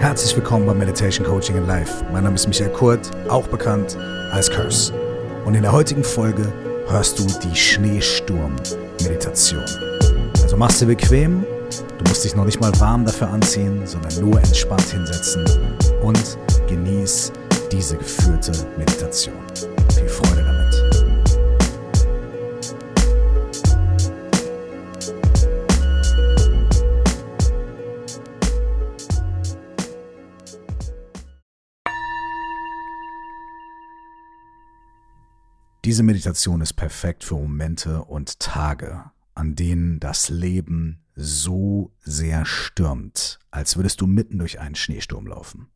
Herzlich willkommen bei Meditation Coaching in Life. Mein Name ist Michael Kurt, auch bekannt als Curse. Und in der heutigen Folge hörst du die Schneesturm-Meditation. Also machst du bequem, du musst dich noch nicht mal warm dafür anziehen, sondern nur entspannt hinsetzen und genieß diese geführte Meditation. Diese Meditation ist perfekt für Momente und Tage, an denen das Leben so sehr stürmt, als würdest du mitten durch einen Schneesturm laufen.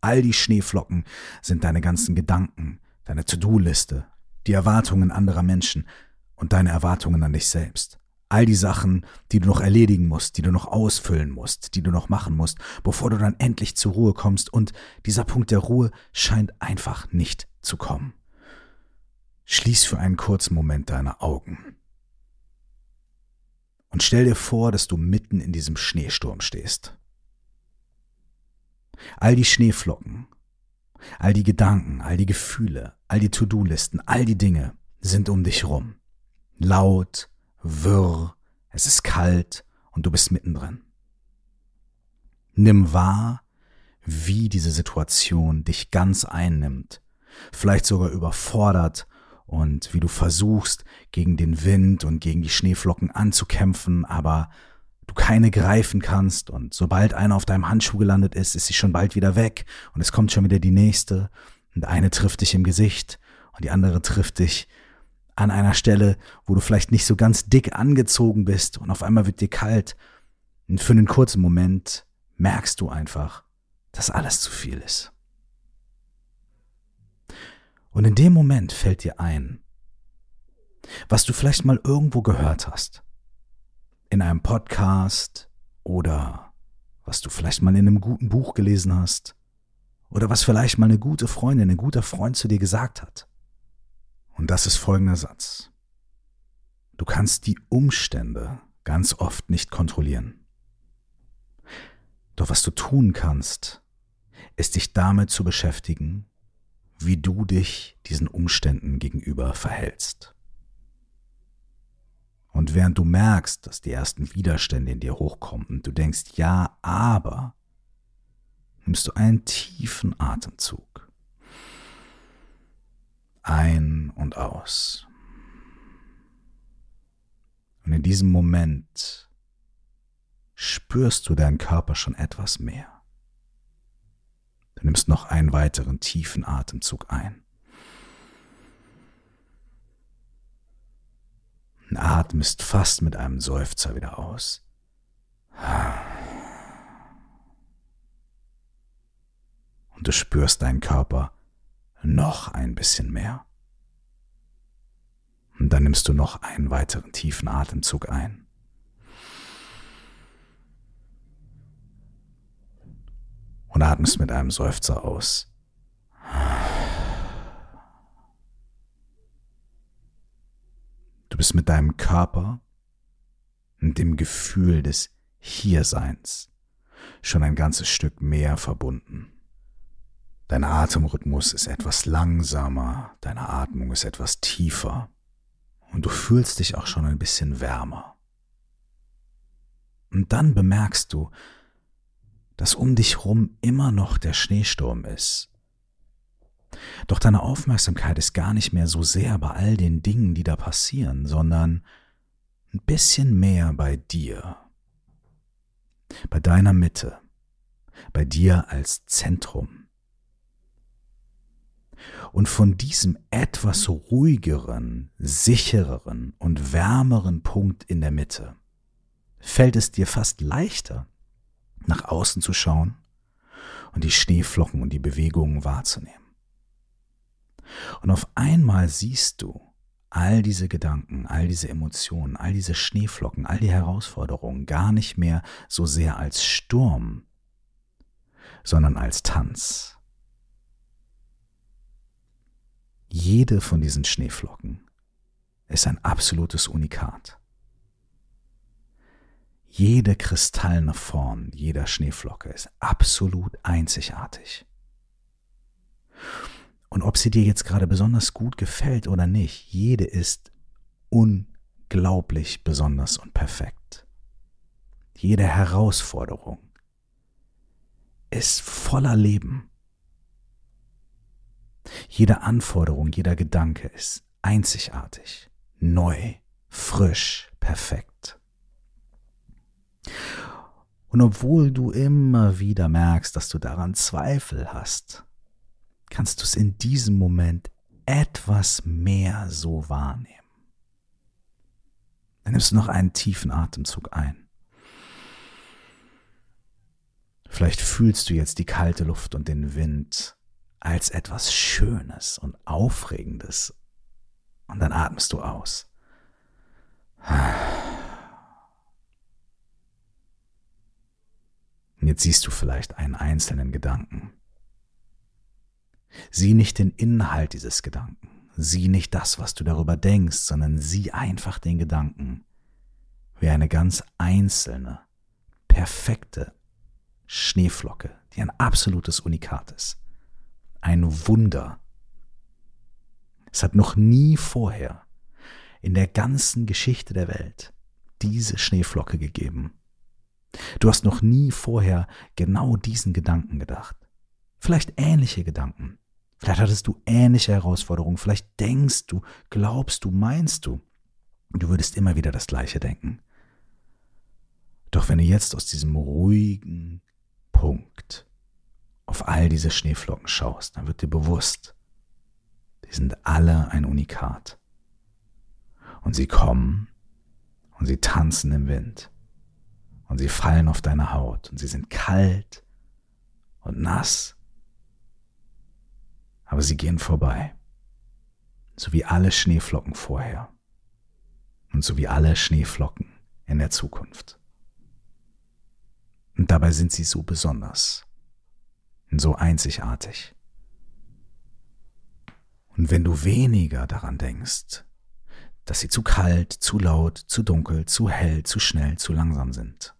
All die Schneeflocken sind deine ganzen Gedanken, deine To-Do-Liste, die Erwartungen anderer Menschen und deine Erwartungen an dich selbst. All die Sachen, die du noch erledigen musst, die du noch ausfüllen musst, die du noch machen musst, bevor du dann endlich zur Ruhe kommst und dieser Punkt der Ruhe scheint einfach nicht zu kommen. Schließ für einen kurzen Moment deine Augen. Und stell dir vor, dass du mitten in diesem Schneesturm stehst. All die Schneeflocken, all die Gedanken, all die Gefühle, all die To-Do-Listen, all die Dinge sind um dich rum. Laut, wirr, es ist kalt und du bist mittendrin. Nimm wahr, wie diese Situation dich ganz einnimmt, vielleicht sogar überfordert und wie du versuchst, gegen den Wind und gegen die Schneeflocken anzukämpfen, aber du keine greifen kannst und sobald einer auf deinem Handschuh gelandet ist, ist sie schon bald wieder weg und es kommt schon wieder die nächste und eine trifft dich im Gesicht und die andere trifft dich an einer Stelle, wo du vielleicht nicht so ganz dick angezogen bist und auf einmal wird dir kalt und für einen kurzen Moment merkst du einfach, dass alles zu viel ist. Und in dem Moment fällt dir ein, was du vielleicht mal irgendwo gehört hast. In einem Podcast oder was du vielleicht mal in einem guten Buch gelesen hast. Oder was vielleicht mal eine gute Freundin, ein guter Freund zu dir gesagt hat. Und das ist folgender Satz. Du kannst die Umstände ganz oft nicht kontrollieren. Doch was du tun kannst, ist dich damit zu beschäftigen, wie du dich diesen Umständen gegenüber verhältst. Und während du merkst, dass die ersten Widerstände in dir hochkommen und du denkst, ja, aber, nimmst du einen tiefen Atemzug. Ein und aus. Und in diesem Moment spürst du deinen Körper schon etwas mehr. Du nimmst noch einen weiteren tiefen Atemzug ein. Und atmest fast mit einem Seufzer wieder aus. Und du spürst deinen Körper noch ein bisschen mehr. Und dann nimmst du noch einen weiteren tiefen Atemzug ein. Und atmest mit einem Seufzer aus. Du bist mit deinem Körper und dem Gefühl des Hierseins schon ein ganzes Stück mehr verbunden. Dein Atemrhythmus ist etwas langsamer, deine Atmung ist etwas tiefer und du fühlst dich auch schon ein bisschen wärmer. Und dann bemerkst du, dass um dich rum immer noch der Schneesturm ist. Doch deine Aufmerksamkeit ist gar nicht mehr so sehr bei all den Dingen, die da passieren, sondern ein bisschen mehr bei dir, bei deiner Mitte, bei dir als Zentrum. Und von diesem etwas ruhigeren, sichereren und wärmeren Punkt in der Mitte fällt es dir fast leichter, nach außen zu schauen und die Schneeflocken und die Bewegungen wahrzunehmen. Und auf einmal siehst du all diese Gedanken, all diese Emotionen, all diese Schneeflocken, all die Herausforderungen gar nicht mehr so sehr als Sturm, sondern als Tanz. Jede von diesen Schneeflocken ist ein absolutes Unikat. Jede kristallene Form jeder Schneeflocke ist absolut einzigartig. Und ob sie dir jetzt gerade besonders gut gefällt oder nicht, jede ist unglaublich besonders und perfekt. Jede Herausforderung ist voller Leben. Jede Anforderung, jeder Gedanke ist einzigartig, neu, frisch, perfekt. Und obwohl du immer wieder merkst, dass du daran Zweifel hast, kannst du es in diesem Moment etwas mehr so wahrnehmen. Dann nimmst du noch einen tiefen Atemzug ein. Vielleicht fühlst du jetzt die kalte Luft und den Wind als etwas Schönes und Aufregendes. Und dann atmest du aus. Und jetzt siehst du vielleicht einen einzelnen Gedanken. Sieh nicht den Inhalt dieses Gedanken, sieh nicht das, was du darüber denkst, sondern sieh einfach den Gedanken wie eine ganz einzelne, perfekte Schneeflocke, die ein absolutes Unikat ist. Ein Wunder. Es hat noch nie vorher in der ganzen Geschichte der Welt diese Schneeflocke gegeben. Du hast noch nie vorher genau diesen Gedanken gedacht. Vielleicht ähnliche Gedanken. Vielleicht hattest du ähnliche Herausforderungen. Vielleicht denkst du, glaubst du, meinst du. Du würdest immer wieder das Gleiche denken. Doch wenn du jetzt aus diesem ruhigen Punkt auf all diese Schneeflocken schaust, dann wird dir bewusst, die sind alle ein Unikat. Und sie kommen und sie tanzen im Wind und sie fallen auf deine Haut. Und sie sind kalt und nass, aber sie gehen vorbei, so wie alle Schneeflocken vorher. Und so wie alle Schneeflocken in der Zukunft. Und dabei sind sie so besonders. Und so einzigartig. Und wenn du weniger daran denkst, dass sie zu kalt, zu laut, zu dunkel, zu hell, zu schnell, zu langsam sind,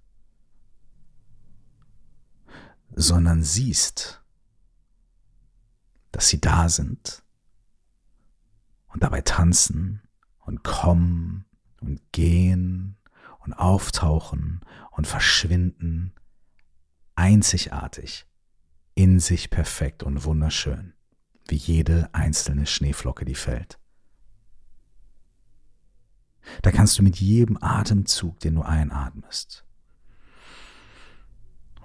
sondern siehst, dass sie da sind und dabei tanzen und kommen und gehen und auftauchen und verschwinden, einzigartig, in sich perfekt und wunderschön, wie jede einzelne Schneeflocke, die fällt. Da kannst du mit jedem Atemzug, den du einatmest,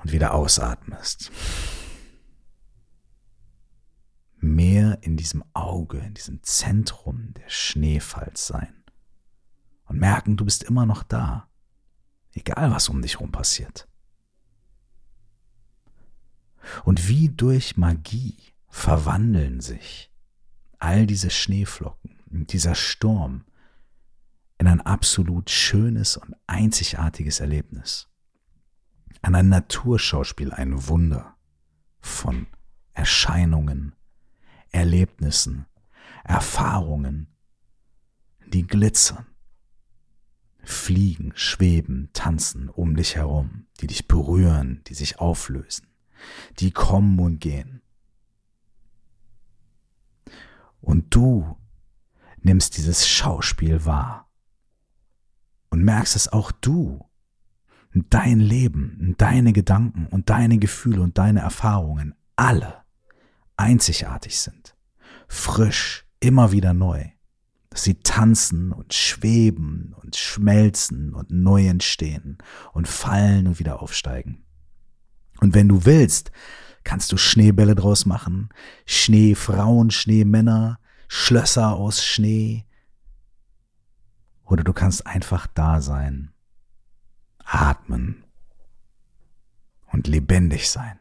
und wieder ausatmest. Mehr in diesem Auge, in diesem Zentrum der Schneefalls sein. Und merken, du bist immer noch da. Egal was um dich herum passiert. Und wie durch Magie verwandeln sich all diese Schneeflocken, dieser Sturm in ein absolut schönes und einzigartiges Erlebnis an ein Naturschauspiel, ein Wunder von Erscheinungen, Erlebnissen, Erfahrungen, die glitzern, fliegen, schweben, tanzen um dich herum, die dich berühren, die sich auflösen, die kommen und gehen. Und du nimmst dieses Schauspiel wahr und merkst, dass auch du dein Leben, deine Gedanken und deine Gefühle und deine Erfahrungen alle einzigartig sind, frisch, immer wieder neu, dass sie tanzen und schweben und schmelzen und neu entstehen und fallen und wieder aufsteigen. Und wenn du willst, kannst du Schneebälle draus machen, Schneefrauen, Schneemänner, Schlösser aus Schnee, oder du kannst einfach da sein atmen und lebendig sein.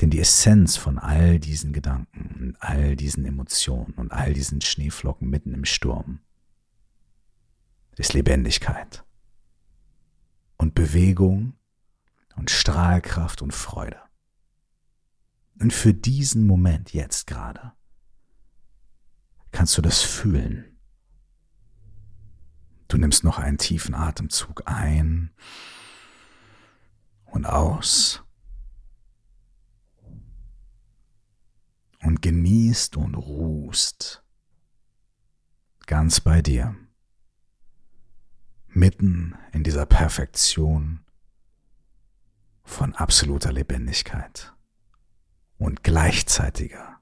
Denn die Essenz von all diesen Gedanken und all diesen Emotionen und all diesen Schneeflocken mitten im Sturm ist Lebendigkeit und Bewegung und Strahlkraft und Freude. Und für diesen Moment jetzt gerade kannst du das fühlen. Du nimmst noch einen tiefen Atemzug ein und aus. Und genießt und ruhst ganz bei dir, mitten in dieser Perfektion von absoluter Lebendigkeit und gleichzeitiger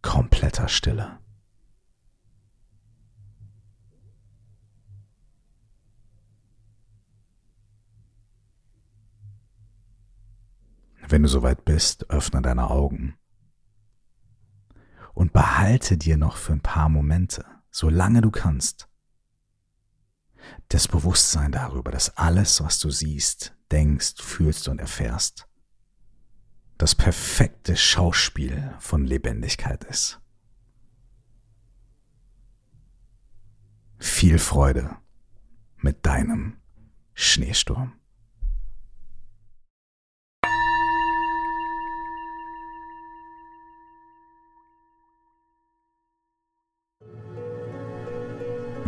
kompletter Stille. Wenn du soweit bist, öffne deine Augen und behalte dir noch für ein paar Momente, solange du kannst, das Bewusstsein darüber, dass alles, was du siehst, denkst, fühlst und erfährst, das perfekte Schauspiel von Lebendigkeit ist. Viel Freude mit deinem Schneesturm.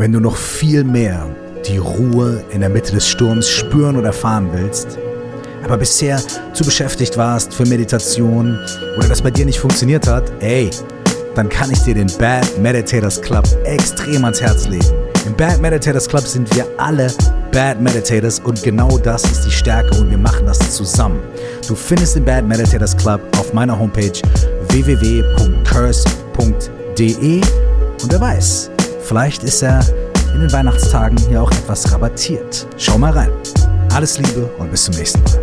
Wenn du noch viel mehr die Ruhe in der Mitte des Sturms spüren oder erfahren willst, aber bisher zu beschäftigt warst für Meditation oder das bei dir nicht funktioniert hat, ey, dann kann ich dir den Bad Meditators Club extrem ans Herz legen. Im Bad Meditators Club sind wir alle Bad Meditators und genau das ist die Stärke und wir machen das zusammen. Du findest den Bad Meditators Club auf meiner Homepage www.curse.de und wer weiß, Vielleicht ist er in den Weihnachtstagen ja auch etwas rabattiert. Schau mal rein. Alles Liebe und bis zum nächsten Mal.